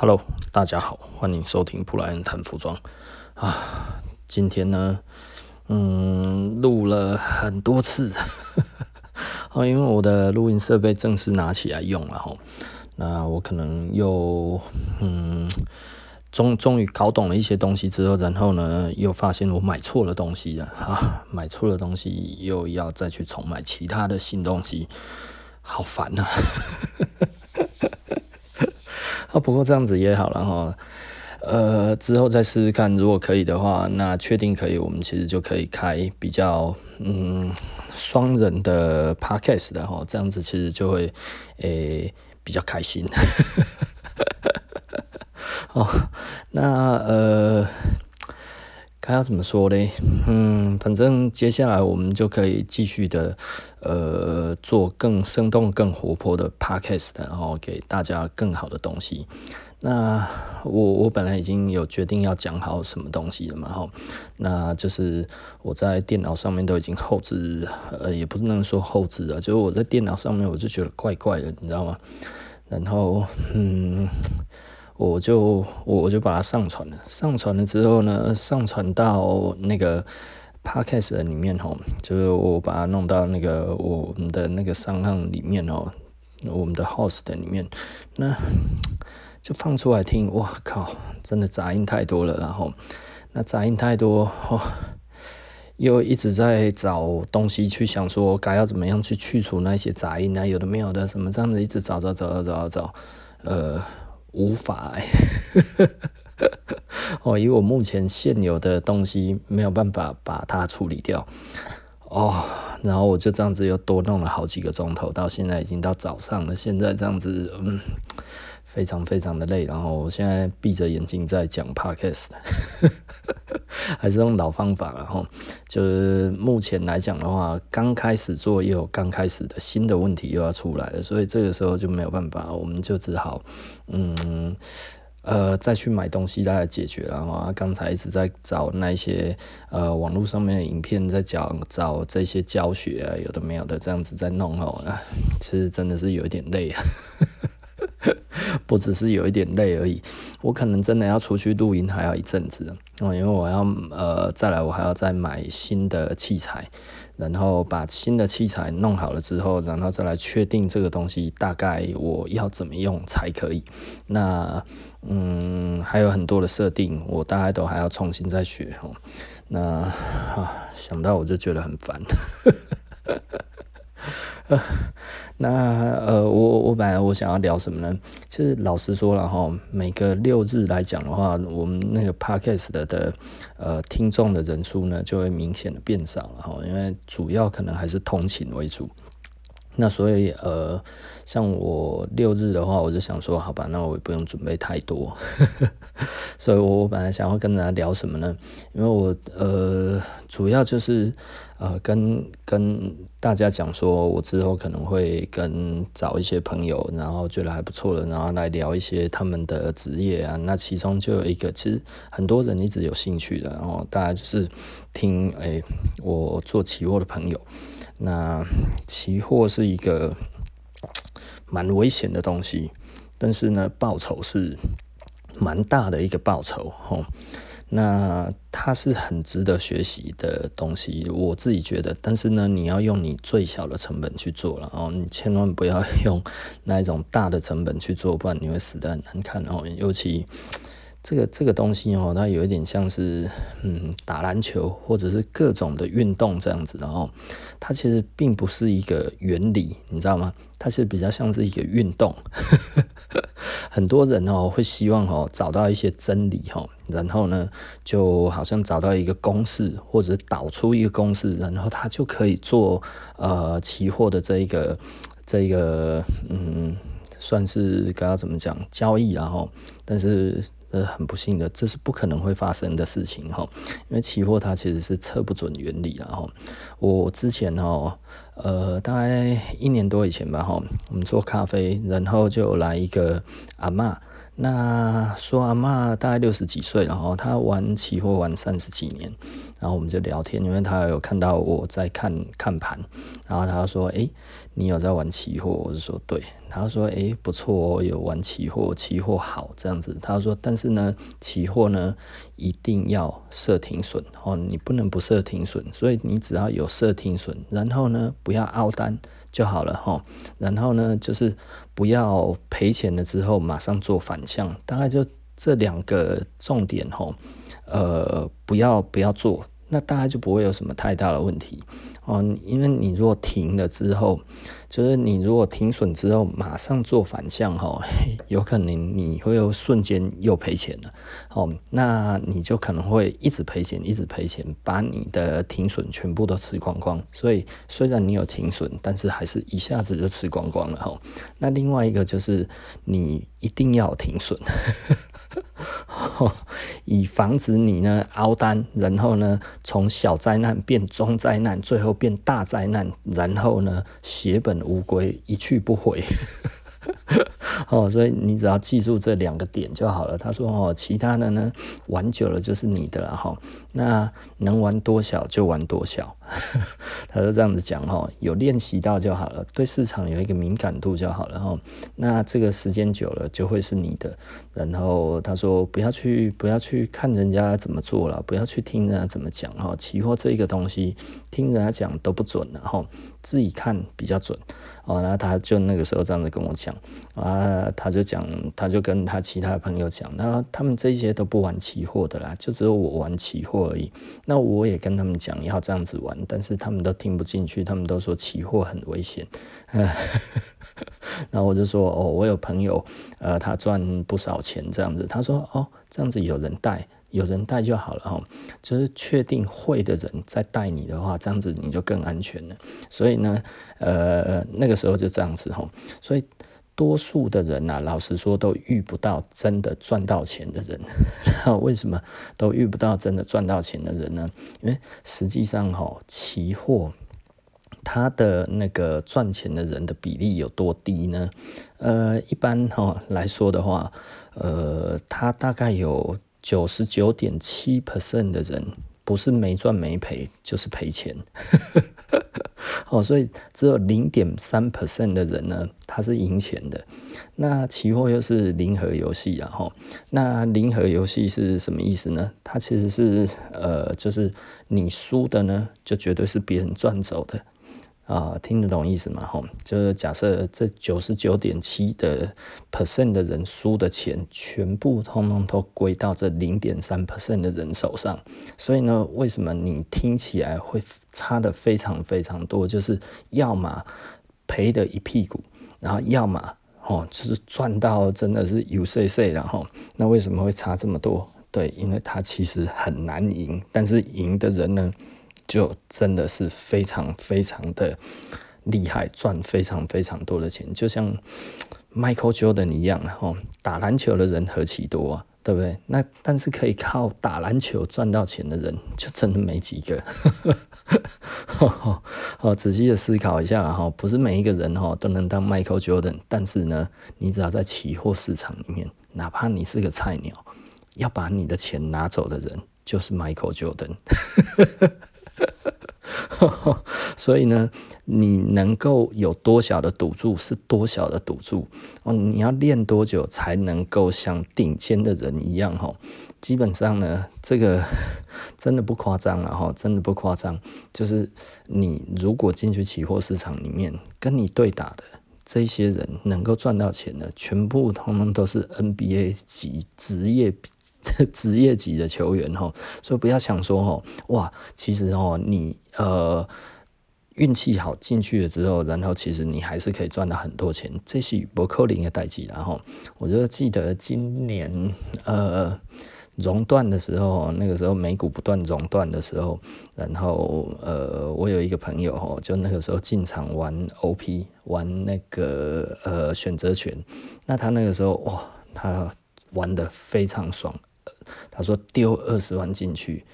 Hello，大家好，欢迎收听布莱恩谈服装啊。今天呢，嗯，录了很多次，哦，因为我的录音设备正式拿起来用了哈。那我可能又嗯，终终于搞懂了一些东西之后，然后呢，又发现我买错了东西了啊，买错了东西又要再去重买其他的新东西，好烦呐、啊。啊，不过这样子也好了哈，呃，之后再试试看，如果可以的话，那确定可以，我们其实就可以开比较嗯双人的 podcast 的哈，这样子其实就会诶、欸、比较开心。哦，那呃。还要怎么说嘞？嗯，反正接下来我们就可以继续的，呃，做更生动、更活泼的 podcast，然后给大家更好的东西。那我我本来已经有决定要讲好什么东西了嘛，哈，那就是我在电脑上面都已经后置，呃，也不能说后置啊，就是我在电脑上面我就觉得怪怪的，你知道吗？然后，嗯。我就我我就把它上传了，上传了之后呢，上传到那个 podcast 里面吼，就是我把它弄到那个我们的那个商号里面哦，我们的 host 里面，那就放出来听，哇靠，真的杂音太多了，然后那杂音太多，哦，又一直在找东西去想说该要怎么样去去除那些杂音啊，有的没有的，什么这样子一直找找找找找找，呃。无法哎，哦，以我目前现有的东西没有办法把它处理掉哦，然后我就这样子又多弄了好几个钟头，到现在已经到早上了，现在这样子嗯。非常非常的累，然后我现在闭着眼睛在讲 podcast，还是用老方法，然后就是目前来讲的话，刚开始做又有刚开始的新的问题又要出来了，所以这个时候就没有办法，我们就只好嗯呃再去买东西来解决。然后刚才一直在找那些呃网络上面的影片，在讲找这些教学啊，有的没有的这样子在弄哦，其实真的是有一点累啊。不只是有一点累而已，我可能真的要出去露营还要一阵子哦，因为我要呃再来，我还要再买新的器材，然后把新的器材弄好了之后，然后再来确定这个东西大概我要怎么用才可以。那嗯，还有很多的设定，我大概都还要重新再学哦。那啊，想到我就觉得很烦。呃那呃，我我本来我想要聊什么呢？其实老实说了哈，每个六日来讲的话，我们那个 podcast 的的呃听众的人数呢，就会明显的变少了哈，因为主要可能还是通勤为主。那所以呃，像我六日的话，我就想说，好吧，那我也不用准备太多。所以我我本来想要跟大家聊什么呢？因为我呃，主要就是呃，跟跟大家讲说，我之后可能会跟找一些朋友，然后觉得还不错的，然后来聊一些他们的职业啊。那其中就有一个，其实很多人一直有兴趣的，然后大家就是听，哎、欸，我做期货的朋友。那期货是一个蛮危险的东西，但是呢，报酬是蛮大的一个报酬吼。那它是很值得学习的东西，我自己觉得。但是呢，你要用你最小的成本去做了哦，你千万不要用那一种大的成本去做，不然你会死的很难看哦，尤其。这个这个东西哦，它有一点像是嗯打篮球或者是各种的运动这样子的哦，它其实并不是一个原理，你知道吗？它其实比较像是一个运动。很多人哦会希望哦找到一些真理哦，然后呢就好像找到一个公式或者导出一个公式，然后他就可以做呃期货的这一个这一个嗯算是该要怎么讲交易然后，但是。呃，很不幸的，这是不可能会发生的事情哈，因为期货它其实是测不准原理的哈。我之前哈，呃，大概一年多以前吧哈，我们做咖啡，然后就来一个阿嬷，那说阿嬷大概六十几岁，然后她玩期货玩三十几年，然后我们就聊天，因为她有看到我在看看盘，然后她说：“诶，你有在玩期货？”我就说：“对。”她说：“诶，不错哦，有玩期货，期货好这样子。”她说：“但是呢，期货呢一定要设停损哦，你不能不设停损，所以你只要有设停损，然后呢不要凹单。”就好了哈，然后呢，就是不要赔钱了之后马上做反向，大概就这两个重点哈，呃，不要不要做，那大概就不会有什么太大的问题。哦，因为你如果停了之后，就是你如果停损之后马上做反向哈，有可能你会有瞬间又赔钱了。哦，那你就可能会一直赔钱，一直赔钱，把你的停损全部都吃光光。所以虽然你有停损，但是还是一下子就吃光光了哈。那另外一个就是你一定要停损。以防止你呢凹单，然后呢从小灾难变中灾难，最后变大灾难，然后呢血本无归，一去不回。哦，所以你只要记住这两个点就好了。他说哦，其他的呢玩久了就是你的了哈。那能玩多小就玩多小，他就这样子讲哈。有练习到就好了，对市场有一个敏感度就好了哈。那这个时间久了就会是你的。然后他说不要去不要去看人家怎么做了，不要去听人家怎么讲哈。期货这个东西听人家讲都不准的哈，自己看比较准。哦，然后他就那个时候这样子跟我讲啊，他就讲，他就跟他其他的朋友讲，他他们这些都不玩期货的啦，就只有我玩期货而已。那我也跟他们讲要这样子玩，但是他们都听不进去，他们都说期货很危险。然后我就说哦，我有朋友，呃，他赚不少钱这样子。他说哦，这样子有人带。有人带就好了哈，就是确定会的人在带你的话，这样子你就更安全了。所以呢，呃，那个时候就这样子哈。所以多数的人呐，老实说都遇不到真的赚到钱的人。为什么都遇不到真的赚到钱的人呢？因为实际上哈，期货它的那个赚钱的人的比例有多低呢？呃，一般哈来说的话，呃，它大概有。九十九点七 percent 的人不是没赚没赔，就是赔钱。哦，所以只有零点三 percent 的人呢，他是赢钱的。那期货又是零和游戏啊，哈。那零和游戏是什么意思呢？它其实是呃，就是你输的呢，就绝对是别人赚走的。啊、听得懂意思吗？吼，就是假设这九十九点七的 percent 的人输的钱，全部通通都归到这零点三 percent 的人手上。所以呢，为什么你听起来会差的非常非常多？就是要么赔的一屁股，然后要么哦，就是赚到真的是有碎碎然后。那为什么会差这么多？对，因为它其实很难赢，但是赢的人呢？就真的是非常非常的厉害，赚非常非常多的钱，就像 Michael Jordan 一样，吼，打篮球的人何其多啊，对不对？那但是可以靠打篮球赚到钱的人，就真的没几个。哦，仔细的思考一下，哈，不是每一个人哈都能当 Michael Jordan，但是呢，你只要在期货市场里面，哪怕你是个菜鸟，要把你的钱拿走的人，就是 Michael Jordan。所以呢，你能够有多小的赌注是多小的赌注哦。你要练多久才能够像顶尖的人一样？哈，基本上呢，这个 真的不夸张了哈，真的不夸张。就是你如果进去期货市场里面，跟你对打的这些人能够赚到钱的，全部通通都是 NBA 级职业。职业级的球员哈，所以不要想说哈，哇，其实哦，你呃运气好进去了之后，然后其实你还是可以赚到很多钱，这是伯克林的代际。然后我就记得今年呃熔断的时候，那个时候美股不断熔断的时候，然后呃我有一个朋友哈，就那个时候进场玩 OP 玩那个呃选择权，那他那个时候哇，他玩得非常爽。他说丢二十万进去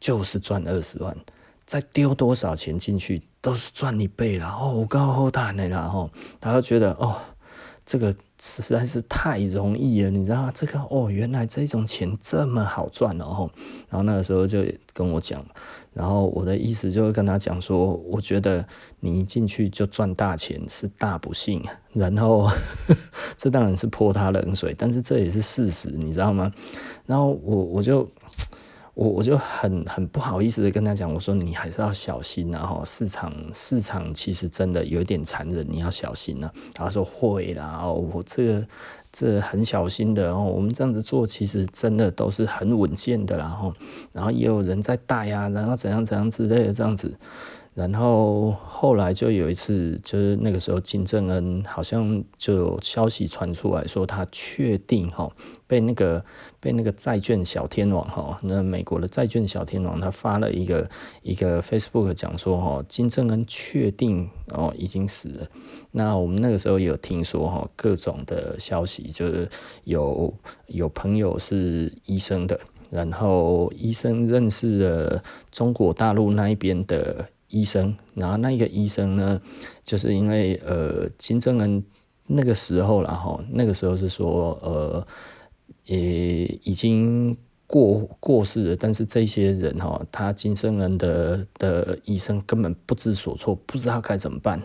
就是赚二十万，再丢多少钱进去都是赚一倍了哦，高后大的然后他就觉得哦，这个实在是太容易了，你知道吗？这个哦，原来这种钱这么好赚哦。然后那个时候就跟我讲，然后我的意思就是跟他讲说，我觉得你一进去就赚大钱是大不幸。然后 这当然是泼他冷水，但是这也是事实，你知道吗？然后我我就。我我就很很不好意思的跟他讲，我说你还是要小心啊，哈，市场市场其实真的有点残忍，你要小心啊。他说会啦，我这个这很小心的哦，我们这样子做其实真的都是很稳健的然后，然后也有人在带啊，然后怎样怎样之类的这样子。然后后来就有一次，就是那个时候金正恩好像就有消息传出来说，他确定哈被那个被那个债券小天王哈，那美国的债券小天王他发了一个一个 Facebook 讲说哈，金正恩确定哦已经死了。那我们那个时候有听说哈各种的消息，就是有有朋友是医生的，然后医生认识了中国大陆那一边的。医生，然后那一个医生呢，就是因为呃金正恩那个时候了哈那个时候是说呃也已经。过过世了，但是这些人哈，他金正恩的的医生根本不知所措，不知道该怎么办，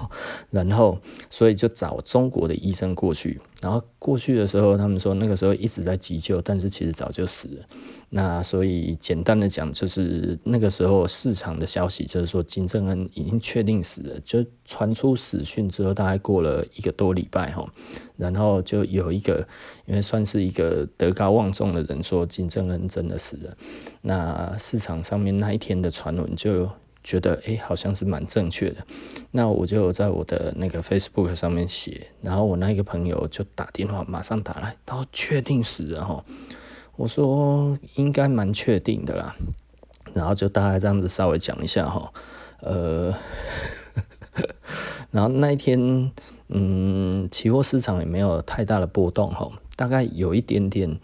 然后所以就找中国的医生过去，然后过去的时候，他们说那个时候一直在急救，但是其实早就死了。那所以简单的讲，就是那个时候市场的消息就是说金正恩已经确定死了，就传出死讯之后，大概过了一个多礼拜哈，然后就有一个因为算是一个德高望重的人说金。正恩真的死了，那市场上面那一天的传闻就觉得，哎、好像是蛮正确的。那我就在我的那个 Facebook 上面写，然后我那一个朋友就打电话，马上打来，他说确定死了哈。我说应该蛮确定的啦，然后就大概这样子稍微讲一下哈，呃，然后那一天，嗯，期货市场也没有太大的波动哈，大概有一点点。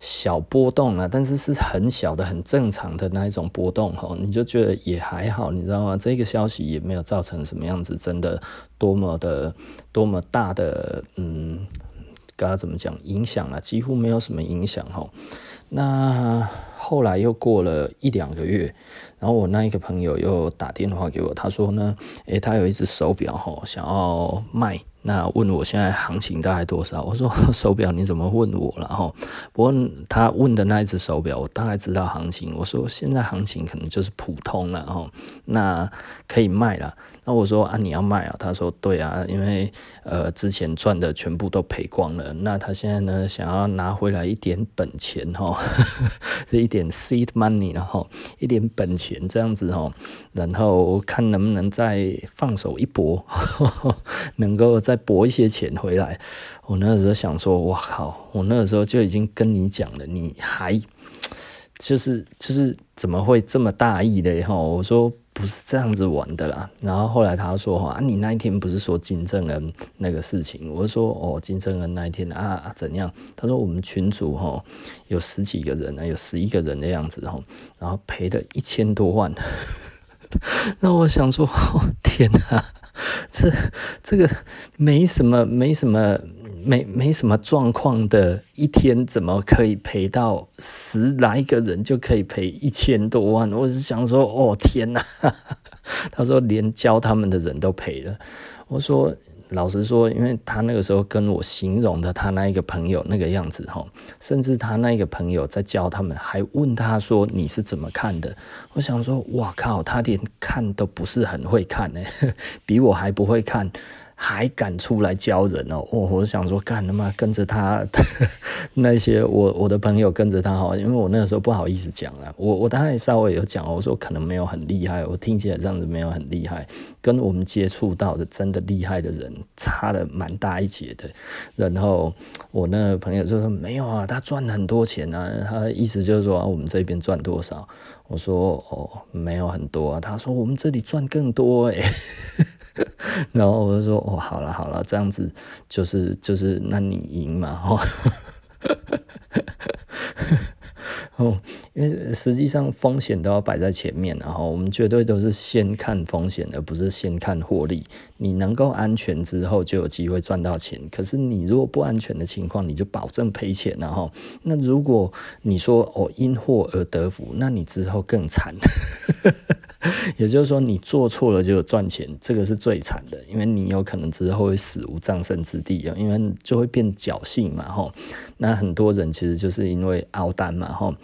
小波动啊，但是是很小的、很正常的那一种波动哈，你就觉得也还好，你知道吗？这个消息也没有造成什么样子，真的多么的、多么大的，嗯，该怎么讲影响啊？几乎没有什么影响哈。那后来又过了一两个月，然后我那一个朋友又打电话给我，他说呢，诶，他有一只手表哈，想要卖。那问我现在行情大概多少？我说 手表你怎么问我了哈？不过他问的那一只手表，我大概知道行情。我说现在行情可能就是普通了哈，那可以卖了。那我说啊，你要卖啊？他说对啊，因为呃之前赚的全部都赔光了，那他现在呢想要拿回来一点本钱哈，这一点 seed money 然后一点本钱这样子哈，然后看能不能再放手一搏，能够再搏一些钱回来。我那个时候想说，哇靠！我那个时候就已经跟你讲了，你还就是就是怎么会这么大意的哈？我说。不是这样子玩的啦，然后后来他说哈，你那一天不是说金正恩那个事情？我说哦，金正恩那一天啊怎样？他说我们群主哈有十几个人呢，有十一个人的样子哈，然后赔了一千多万。那我想说，哦，天哪，这这个没什么，没什么。没没什么状况的一天，怎么可以赔到十来个人就可以赔一千多万？我是想说，哦天哪！他说连教他们的人都赔了。我说老实说，因为他那个时候跟我形容的他那一个朋友那个样子哈，甚至他那个朋友在教他们，还问他说你是怎么看的？我想说，哇靠，他连看都不是很会看呢，比我还不会看。还敢出来教人哦！我我想说，干他妈跟着他 那些我我的朋友跟着他哈，因为我那个时候不好意思讲啊。我我当然稍微有讲，我说可能没有很厉害，我听起来这样子没有很厉害，跟我们接触到的真的厉害的人差了蛮大一截的。然后我那个朋友就说没有啊，他赚了很多钱啊，他意思就是说我们这边赚多少？我说哦，没有很多啊。他说我们这里赚更多诶。然后我就说哦，好了好了，这样子就是就是，那你赢嘛，哦，因为实际上风险都要摆在前面，然后我们绝对都是先看风险，而不是先看获利。你能够安全之后，就有机会赚到钱。可是你如果不安全的情况，你就保证赔钱，然后那如果你说哦因祸而得福，那你之后更惨。也就是说，你做错了就赚钱，这个是最惨的，因为你有可能之后会死无葬身之地，因为就会变侥幸嘛，吼。那很多人其实就是因为凹单嘛，吼。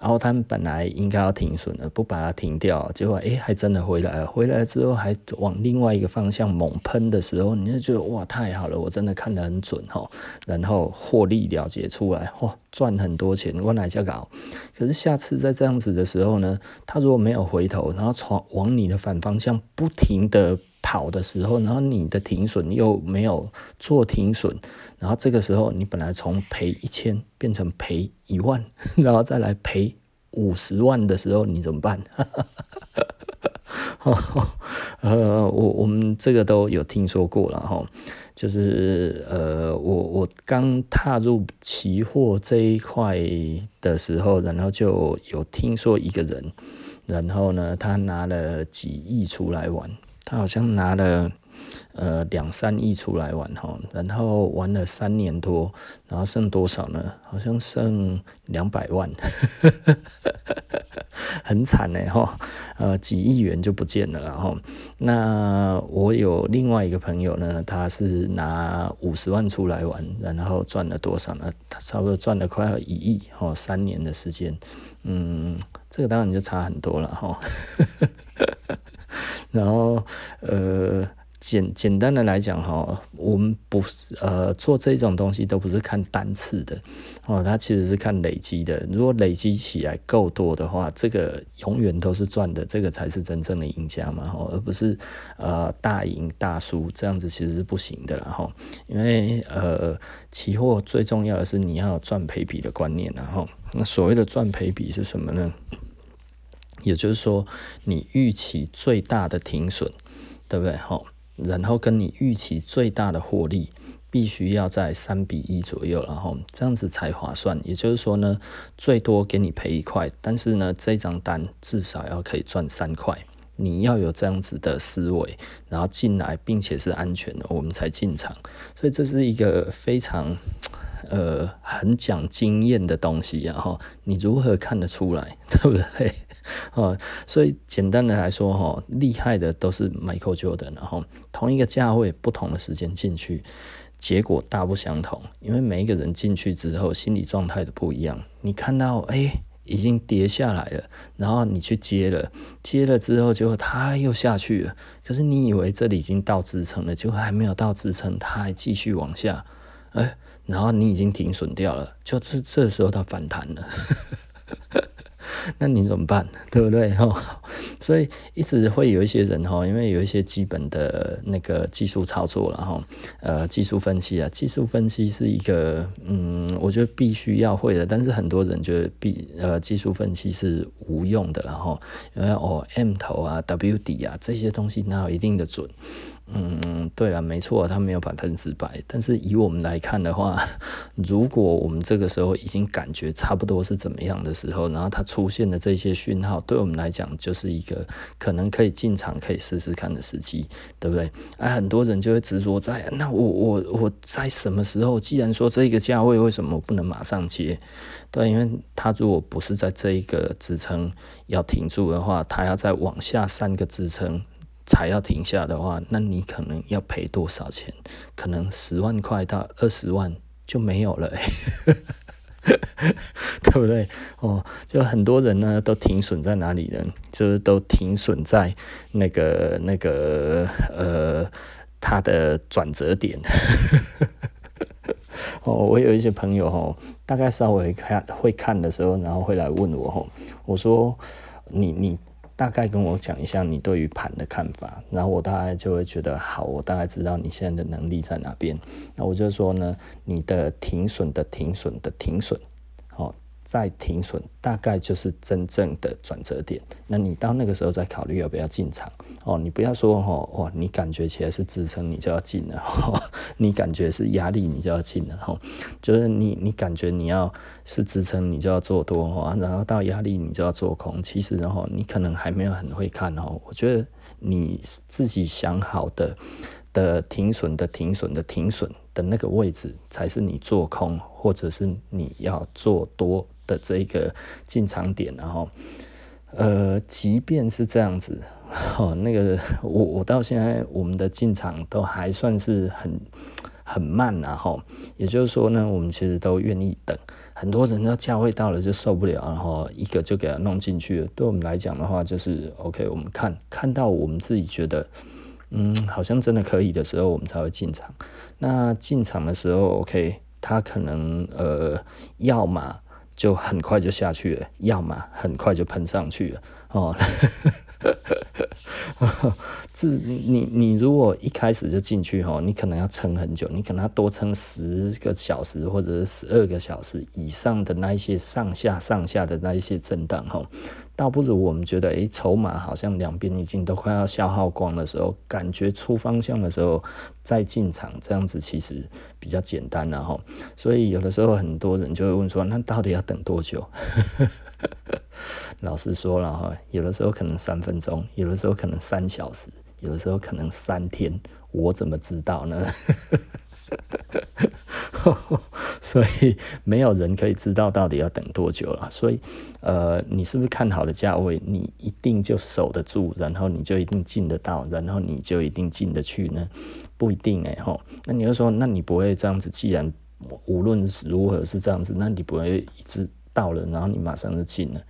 然后他们本来应该要停损的，不把它停掉，结果哎，还真的回来了。回来之后还往另外一个方向猛喷的时候，你就觉得哇，太好了，我真的看得很准哈。然后获利了结出来，哇，赚很多钱，我哪家搞？可是下次再这样子的时候呢，他如果没有回头，然后从往你的反方向不停的跑的时候，然后你的停损又没有做停损，然后这个时候你本来从赔一千变成赔一万，然后再来赔五十万的时候，你怎么办？呃，我我们这个都有听说过了哈，就是呃，我我刚踏入期货这一块的时候，然后就有听说一个人，然后呢，他拿了几亿出来玩。他好像拿了呃两三亿出来玩哈，然后玩了三年多，然后剩多少呢？好像剩两百万，很惨呢哈，呃几亿元就不见了哈。那我有另外一个朋友呢，他是拿五十万出来玩，然后赚了多少呢？他差不多赚了快要一亿哦，三年的时间，嗯，这个当然就差很多了哈。然后，呃，简简单的来讲哈，我们不是呃做这种东西都不是看单次的哦，它其实是看累积的。如果累积起来够多的话，这个永远都是赚的，这个才是真正的赢家嘛哈，而不是呃大赢大输这样子其实是不行的啦哈。因为呃，期货最重要的是你要赚赔比的观念然后，那所谓的赚赔比是什么呢？也就是说，你预期最大的停损，对不对？好，然后跟你预期最大的获利，必须要在三比一左右，然后这样子才划算。也就是说呢，最多给你赔一块，但是呢，这张单至少要可以赚三块。你要有这样子的思维，然后进来，并且是安全的，我们才进场。所以这是一个非常。呃，很讲经验的东西，然后你如何看得出来，对不对？哦，所以简单的来说，哈，厉害的都是 Michael Jordan，然后同一个价位，不同的时间进去，结果大不相同，因为每一个人进去之后，心理状态都不一样。你看到，哎，已经跌下来了，然后你去接了，接了之后，结果它又下去了，可是你以为这里已经到支撑了，结果还没有到支撑，它还继续往下，哎。然后你已经停损掉了，就这这时候它反弹了，那你怎么办？对不对？所以一直会有一些人哈，因为有一些基本的那个技术操作了哈，呃，技术分析啊，技术分析是一个嗯，我觉得必须要会的，但是很多人觉得必呃技术分析是无用的，然后因为哦 M 头啊 W 底啊这些东西哪有一定的准。嗯，对啊，没错，它没有百分之百。但是以我们来看的话，如果我们这个时候已经感觉差不多是怎么样的时候，然后它出现的这些讯号，对我们来讲就是一个可能可以进场、可以试试看的时机，对不对？啊，很多人就会执着在那我我我在什么时候？既然说这个价位，为什么不能马上接？对，因为它如果不是在这一个支撑要停住的话，它要再往下三个支撑。才要停下的话，那你可能要赔多少钱？可能十万块到二十万就没有了，对不对？哦，就很多人呢都停损在哪里呢？就是都停损在那个那个呃，它的转折点。哦，我有一些朋友哦，大概稍微看会看的时候，然后会来问我哦，我说你你。大概跟我讲一下你对于盘的看法，然后我大概就会觉得好，我大概知道你现在的能力在哪边。那我就说呢，你的停损的停损的停损，再停损，大概就是真正的转折点。那你到那个时候再考虑要不要进场哦。你不要说哦，哇，你感觉起来是支撑，你就要进了；哦，你感觉是压力，你就要进了。哦，就是你你感觉你要是支撑，你就要做多哈、哦，然后到压力你就要做空。其实然后你可能还没有很会看哦。我觉得你自己想好的的停损的停损的停损的那个位置，才是你做空或者是你要做多。的这个进场点，然后，呃，即便是这样子，哦，那个我我到现在我们的进场都还算是很很慢，然后，也就是说呢，我们其实都愿意等。很多人要价位到了就受不了，然后一个就给他弄进去。对我们来讲的话，就是 OK，我们看看到我们自己觉得，嗯，好像真的可以的时候，我们才会进场。那进场的时候，OK，他可能呃，要么。就很快就下去了，要么很快就喷上去了哦。这你你如果一开始就进去哈，你可能要撑很久，你可能要多撑十个小时或者十二个小时以上的那一些上下上下的那一些震荡哈。倒不如我们觉得，哎、筹码好像两边已经都快要消耗光的时候，感觉出方向的时候再进场，这样子其实比较简单了哈，所以有的时候很多人就会问说，那到底要等多久？老实说了哈，有的时候可能三分钟，有的时候可能三小时，有的时候可能三天，我怎么知道呢？所以没有人可以知道到底要等多久了。所以，呃，你是不是看好的价位，你一定就守得住，然后你就一定进得到，然后你就一定进得去呢？不一定哎吼。那你就说，那你不会这样子？既然无论如何是这样子，那你不会一直到了，然后你马上就进了？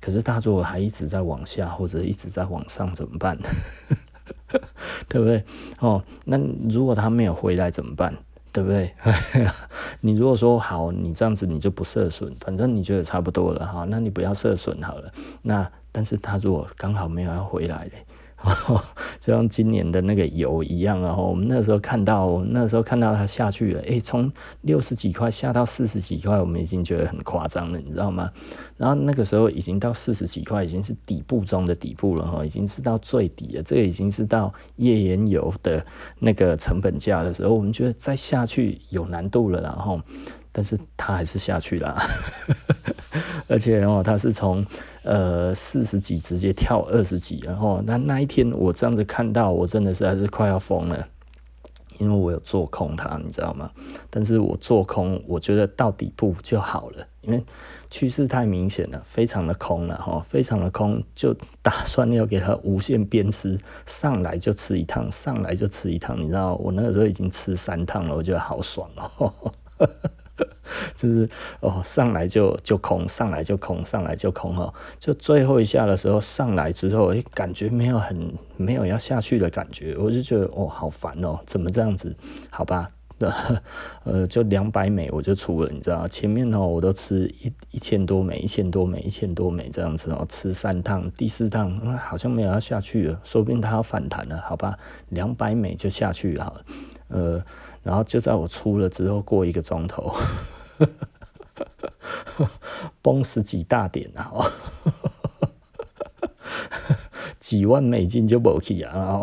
可是他如果还一直在往下，或者一直在往上，怎么办？对不对？哦，那如果他没有回来怎么办？对不对？你如果说好，你这样子你就不涉损，反正你觉得差不多了哈，那你不要涉损好了。那但是他如果刚好没有要回来嘞。就像今年的那个油一样啊，我们那时候看到，那时候看到它下去了，诶，从六十几块下到四十几块，我们已经觉得很夸张了，你知道吗？然后那个时候已经到四十几块，已经是底部中的底部了哈，已经是到最底了，这个已经是到页岩油的那个成本价的时候，我们觉得再下去有难度了，然后，但是它还是下去了。而且哦，它是从呃四十几直接跳二十几，然后那那一天我这样子看到，我真的是还是快要疯了，因为我有做空它，你知道吗？但是我做空，我觉得到底部就好了，因为趋势太明显了，非常的空了哈，非常的空，就打算要给它无限鞭笞，上来就吃一趟，上来就吃一趟，你知道，我那个时候已经吃三趟了，我觉得好爽哦。就是哦，上来就就空，上来就空，上来就空哦。就最后一下的时候上来之后，诶，感觉没有很没有要下去的感觉，我就觉得哦，好烦哦，怎么这样子？好吧，呃，就两百美我就出了，你知道，前面哦我都吃一一千多美，一千多美，一千多美这样子哦，吃三趟，第四趟，好像没有要下去了，说不定它要反弹了，好吧，两百美就下去了，呃。然后就在我出了之后，过一个钟头，崩十几大点啊，几万美金就没去啊，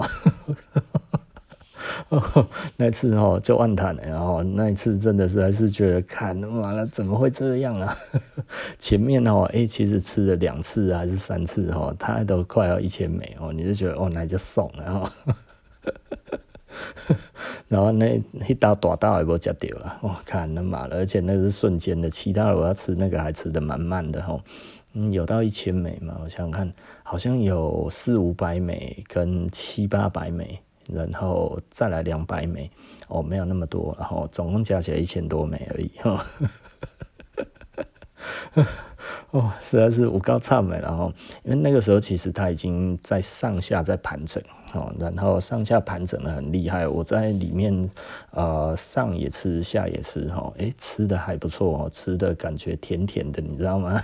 那次哦就万谈了，然后那一次真的是还是觉得，看完了怎么会这样啊？前面哦，哎，其实吃了两次还是三次哦，它都快要一千美哦，你就觉得哦，那就送了哈。然后那一刀大刀也不吃掉了，我看那妈了，而且那是瞬间的，其他的我要吃那个还吃的蛮慢的吼，嗯，有到一千美嘛？我想想看，好像有四五百美跟七八百美，然后再来两百美，哦，没有那么多，然后总共加起来一千多美而已，哈。哦，实在是我够差美，然后因为那个时候其实它已经在上下在盘整哦，然后上下盘整的很厉害，我在里面呃上也吃下也吃哈，诶吃的还不错哦，吃的感觉甜甜的，你知道吗？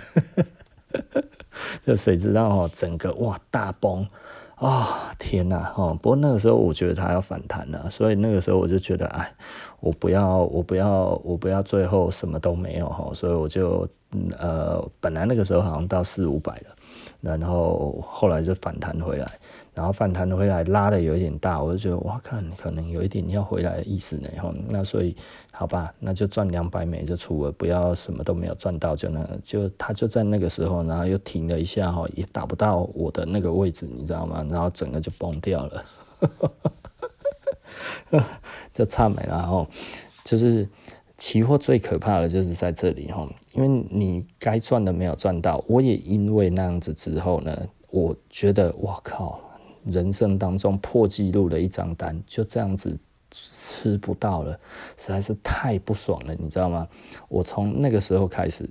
就谁知道哦，整个哇大崩哦，天哪，哦，不过那个时候我觉得它要反弹了，所以那个时候我就觉得，哎，我不要，我不要，我不要最后什么都没有哈，所以我就，呃，本来那个时候好像到四五百了。然后后来就反弹回来，然后反弹回来拉的有一点大，我就觉得哇，看可能有一点要回来的意思呢。吼，那所以好吧，那就赚两百美就出了，不要什么都没有赚到，就那，就他就在那个时候，然后又停了一下，哈，也打不到我的那个位置，你知道吗？然后整个就崩掉了，就差没了，然后就是。期货最可怕的就是在这里哈，因为你该赚的没有赚到，我也因为那样子之后呢，我觉得我靠，人生当中破纪录的一张单就这样子吃不到了，实在是太不爽了，你知道吗？我从那个时候开始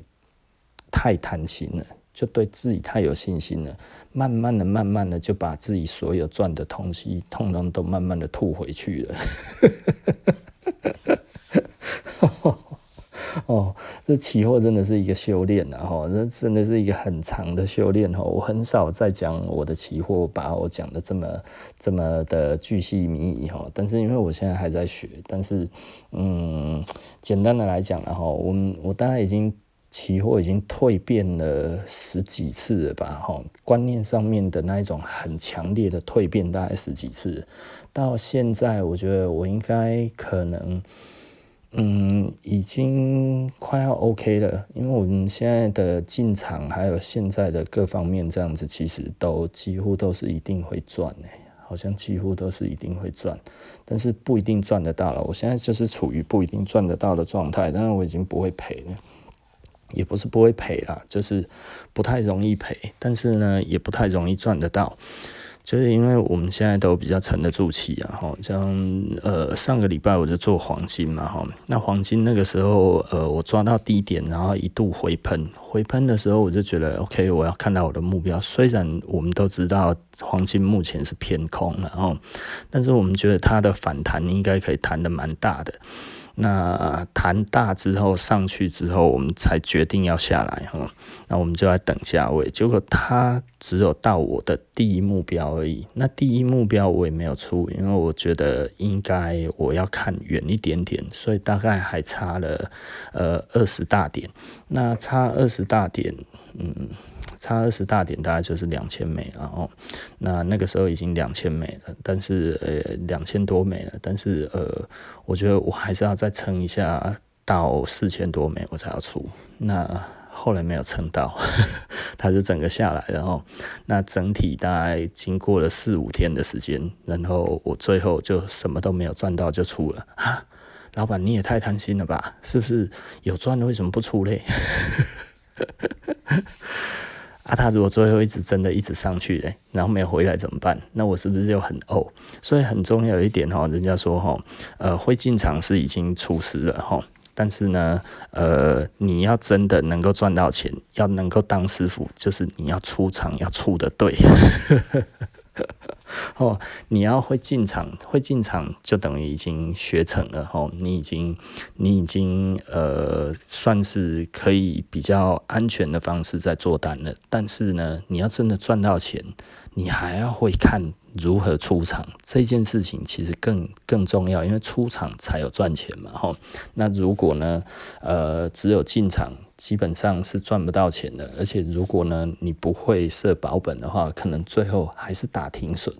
太贪心了，就对自己太有信心了，慢慢的、慢慢的就把自己所有赚的东西，通通都慢慢的吐回去了。哦，这期货真的是一个修炼呐，哈，这真的是一个很长的修炼哈。我很少再讲我的期货，把我讲的这么这么的巨细靡遗哈。但是因为我现在还在学，但是嗯，简单的来讲了哈，我我大概已经期货已经蜕变了十几次了吧，哈，观念上面的那一种很强烈的蜕变，大概十几次，到现在我觉得我应该可能。嗯，已经快要 OK 了，因为我们现在的进场还有现在的各方面这样子，其实都几乎都是一定会赚诶，好像几乎都是一定会赚，但是不一定赚得到了。我现在就是处于不一定赚得到的状态，但是我已经不会赔了，也不是不会赔啦，就是不太容易赔，但是呢，也不太容易赚得到。就是因为我们现在都比较沉得住气啊，哈，像呃上个礼拜我就做黄金嘛，哈，那黄金那个时候呃我抓到低点，然后一度回喷，回喷的时候我就觉得 OK，我要看到我的目标。虽然我们都知道黄金目前是偏空，然后但是我们觉得它的反弹应该可以弹得蛮大的。那弹大之后上去之后，我们才决定要下来哈。那我们就来等价位，结果它只有到我的第一目标而已。那第一目标我也没有出，因为我觉得应该我要看远一点点，所以大概还差了呃二十大点。那差二十大点，嗯。差二十大点大概就是两千美，然后那那个时候已经两千美了，但是呃两千多美了，但是呃我觉得我还是要再撑一下到四千多美我才要出，那后来没有撑到，它就整个下来，然后那整体大概经过了四五天的时间，然后我最后就什么都没有赚到就出了。啊，老板你也太贪心了吧，是不是？有赚的为什么不出嘞？啊，他如果最后一直真的一直上去嘞，然后没有回来怎么办？那我是不是就很呕？所以很重要的一点哈，人家说哈，呃，会进场是已经出师了哈，但是呢，呃，你要真的能够赚到钱，要能够当师傅，就是你要出场要出的对。哦，你要会进场，会进场就等于已经学成了哦。你已经，你已经呃，算是可以比较安全的方式在做单了。但是呢，你要真的赚到钱，你还要会看如何出场。这件事情其实更更重要，因为出场才有赚钱嘛。哈，那如果呢，呃，只有进场。基本上是赚不到钱的，而且如果呢，你不会设保本的话，可能最后还是打停损。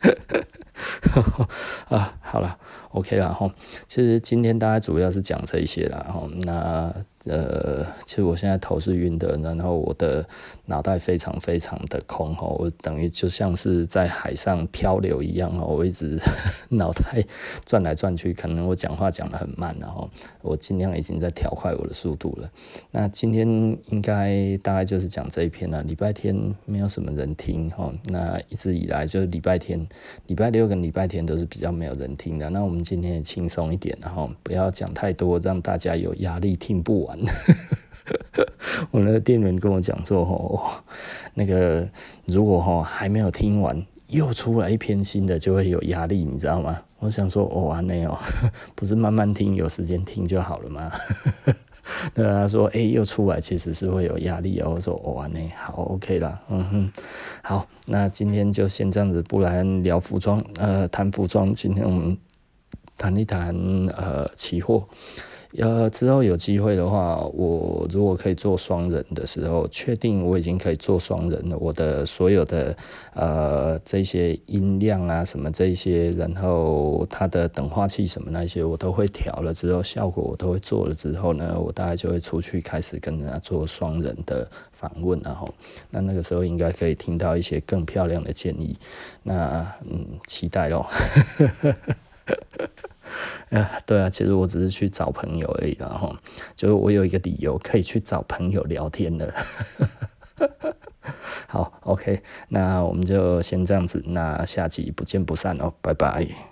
啊，好了，OK 了哈。其实今天大家主要是讲这一些了哈。那。呃，其实我现在头是晕的，然后我的脑袋非常非常的空哈，我等于就像是在海上漂流一样哈，我一直 脑袋转来转去，可能我讲话讲得很慢，然后我尽量已经在调快我的速度了。那今天应该大概就是讲这一篇了。礼拜天没有什么人听哈，那一直以来就是礼拜天、礼拜六跟礼拜天都是比较没有人听的。那我们今天也轻松一点，然后不要讲太多，让大家有压力听不完。我那个店员跟我讲说，吼，那个如果吼还没有听完，又出来一篇新的，就会有压力，你知道吗？我想说，哦，完了哦，不是慢慢听，有时间听就好了吗？那他说，哎、又出来，其实是会有压力哦。我说，哇，那好，OK 啦，嗯哼，好，那今天就先这样子，不然聊服装，呃，谈服装。今天我们谈一谈，呃，期货。呃，之后有机会的话，我如果可以做双人的时候，确定我已经可以做双人了。我的所有的呃这些音量啊，什么这些，然后它的等化器什么那些，我都会调了之后，效果我都会做了之后呢，我大概就会出去开始跟人家做双人的访问，然后那那个时候应该可以听到一些更漂亮的建议。那嗯，期待咯。啊，对啊，其实我只是去找朋友而已，然后就是我有一个理由可以去找朋友聊天的。好，OK，那我们就先这样子，那下集不见不散哦，拜拜。